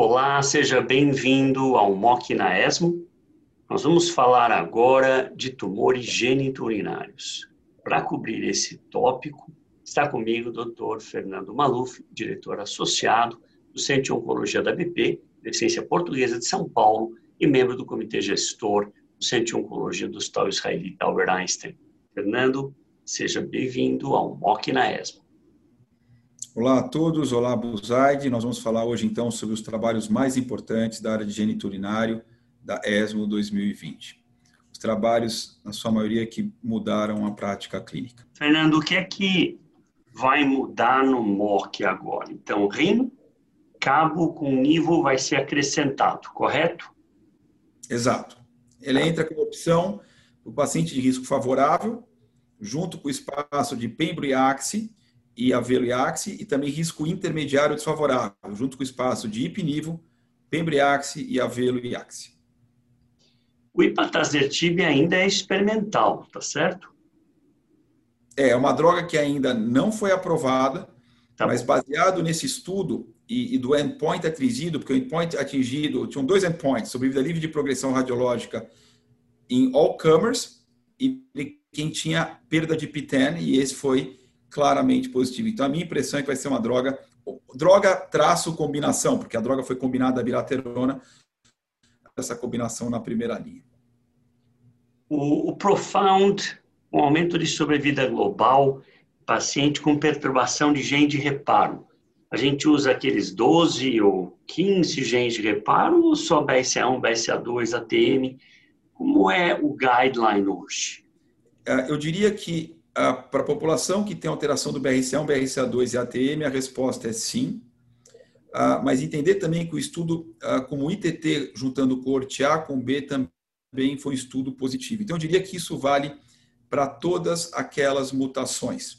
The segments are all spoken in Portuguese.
Olá, seja bem-vindo ao MOC na ESMO. Nós vamos falar agora de tumores geniturinários. Para cobrir esse tópico, está comigo o Dr. Fernando Maluf, diretor associado do Centro de Oncologia da BP, Deficiência Portuguesa de São Paulo e membro do comitê gestor do Centro de Oncologia do Hospital Israelita Albert Einstein. Fernando, seja bem-vindo ao MOC na ESMO. Olá a todos, olá Buzaide. Nós vamos falar hoje então sobre os trabalhos mais importantes da área de geniturinário da ESMO 2020. Os trabalhos, na sua maioria, que mudaram a prática clínica. Fernando, o que é que vai mudar no MOC agora? Então, rim, cabo com nível vai ser acrescentado, correto? Exato. Ele entra como opção para o paciente de risco favorável, junto com o espaço de pembro e e avelo e axe, e também risco intermediário desfavorável, junto com o espaço de hipnivo, pembriaxe e avelo e axe. O ipatazertib ainda é experimental, tá certo? É, é uma droga que ainda não foi aprovada, tá mas baseado nesse estudo e, e, do endpoint atingido, porque o endpoint atingido, tinham dois endpoints, sobrevida livre de progressão radiológica em all comers e quem tinha perda de PTEN, e esse foi claramente positivo. Então, a minha impressão é que vai ser uma droga, droga traço combinação, porque a droga foi combinada a bilaterona, essa combinação na primeira linha. O, o Profound, um aumento de sobrevida global, paciente com perturbação de gene de reparo. A gente usa aqueles 12 ou 15 genes de reparo ou só BRCA1, BRCA2, ATM? Como é o guideline hoje? É, eu diria que para a população que tem alteração do BRCA1, BRCA2 e ATM, a resposta é sim. Ah, mas entender também que o estudo ah, como o ITT juntando coorte A com B também foi um estudo positivo. Então, eu diria que isso vale para todas aquelas mutações.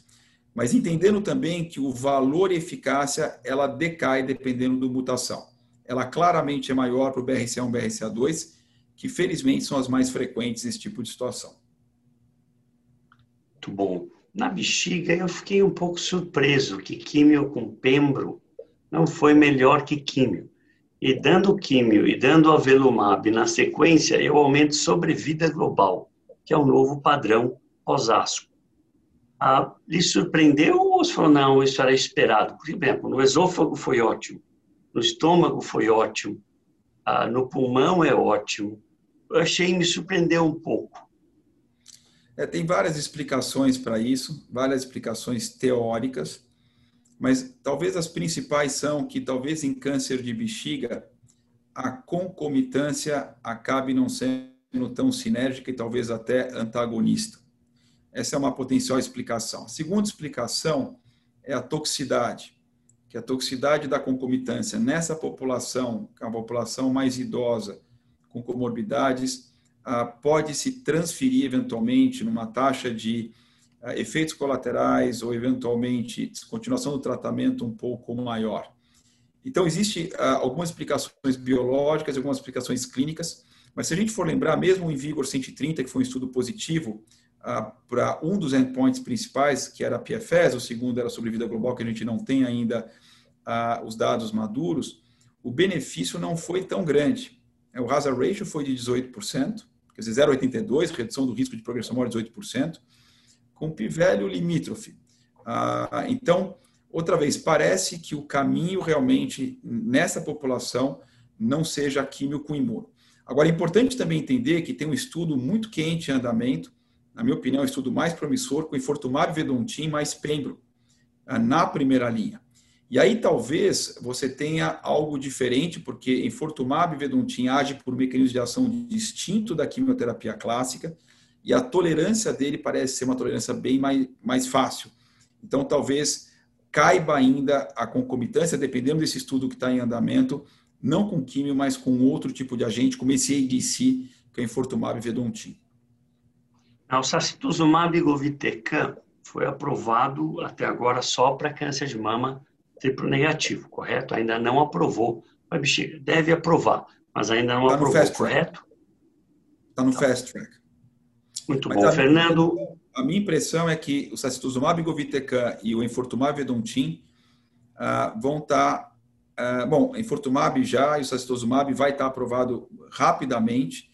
Mas entendendo também que o valor e eficácia, ela decai dependendo da mutação. Ela claramente é maior para o BRCA1, BRCA2, que felizmente são as mais frequentes nesse tipo de situação muito bom. Na bexiga, eu fiquei um pouco surpreso que químio com pembro não foi melhor que químio. E dando químio e dando avelumab na sequência, eu aumento sobrevida global, que é o novo padrão Osasco. Ah, lhe surpreendeu ou você falou, não, isso era esperado? Por exemplo, no esôfago foi ótimo, no estômago foi ótimo, ah, no pulmão é ótimo. Eu achei, me surpreendeu um pouco. É, tem várias explicações para isso, várias explicações teóricas, mas talvez as principais são que talvez em câncer de bexiga a concomitância acabe não sendo tão sinérgica e talvez até antagonista. Essa é uma potencial explicação. A segunda explicação é a toxicidade, que a toxicidade da concomitância nessa população, que é uma população mais idosa, com comorbidades, pode se transferir eventualmente numa taxa de ah, efeitos colaterais ou eventualmente continuação do tratamento um pouco maior. Então, existe ah, algumas explicações biológicas, algumas explicações clínicas, mas se a gente for lembrar, mesmo em Vigor 130, que foi um estudo positivo para um dos endpoints principais, que era a PFS, o segundo era sobrevida global, que a gente não tem ainda os dados maduros, o benefício não foi tão grande. O hazard ratio foi de 18%, quer dizer, 0,82, redução do risco de progressão maior de 18%, com p-value limítrofe. Ah, então, outra vez, parece que o caminho realmente nessa população não seja químio com imuno. Agora, é importante também entender que tem um estudo muito quente em andamento, na minha opinião, é o estudo mais promissor, com infortumab vedontin mais pembro, ah, na primeira linha. E aí talvez você tenha algo diferente, porque enfortumab vedotin age por mecanismo de ação distinto da quimioterapia clássica, e a tolerância dele parece ser uma tolerância bem mais, mais fácil. Então talvez caiba ainda a concomitância, dependendo desse estudo que está em andamento, não com químio, mas com outro tipo de agente, como esse ADC, que é enfortumab vedotin. O sacituzumab govitecan foi aprovado até agora só para câncer de mama triplo negativo, correto? Ainda não aprovou a bexiga. Deve aprovar, mas ainda não tá aprovou, correto? Está no tá. fast track. Muito mas bom, a Fernando. Minha, a minha impressão é que o sacituzumab govitecan e o enfortumab vedotin uh, vão estar tá Uh, bom, Infortumab já e o sacituzumab vai estar aprovado rapidamente.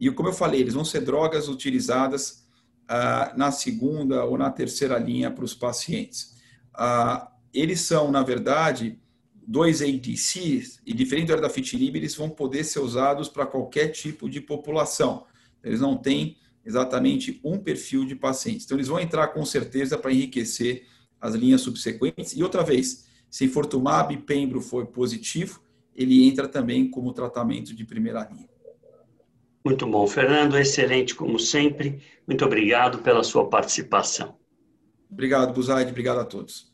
E como eu falei, eles vão ser drogas utilizadas uh, na segunda ou na terceira linha para os pacientes. Uh, eles são, na verdade, dois ADCs, e diferente do erdafitinib, eles vão poder ser usados para qualquer tipo de população. Eles não têm exatamente um perfil de pacientes. Então, eles vão entrar com certeza para enriquecer as linhas subsequentes. E outra vez, se Fortumab e Pembro for positivo, ele entra também como tratamento de primeira linha. Muito bom, Fernando, excelente como sempre. Muito obrigado pela sua participação. Obrigado, Buzaide, obrigado a todos.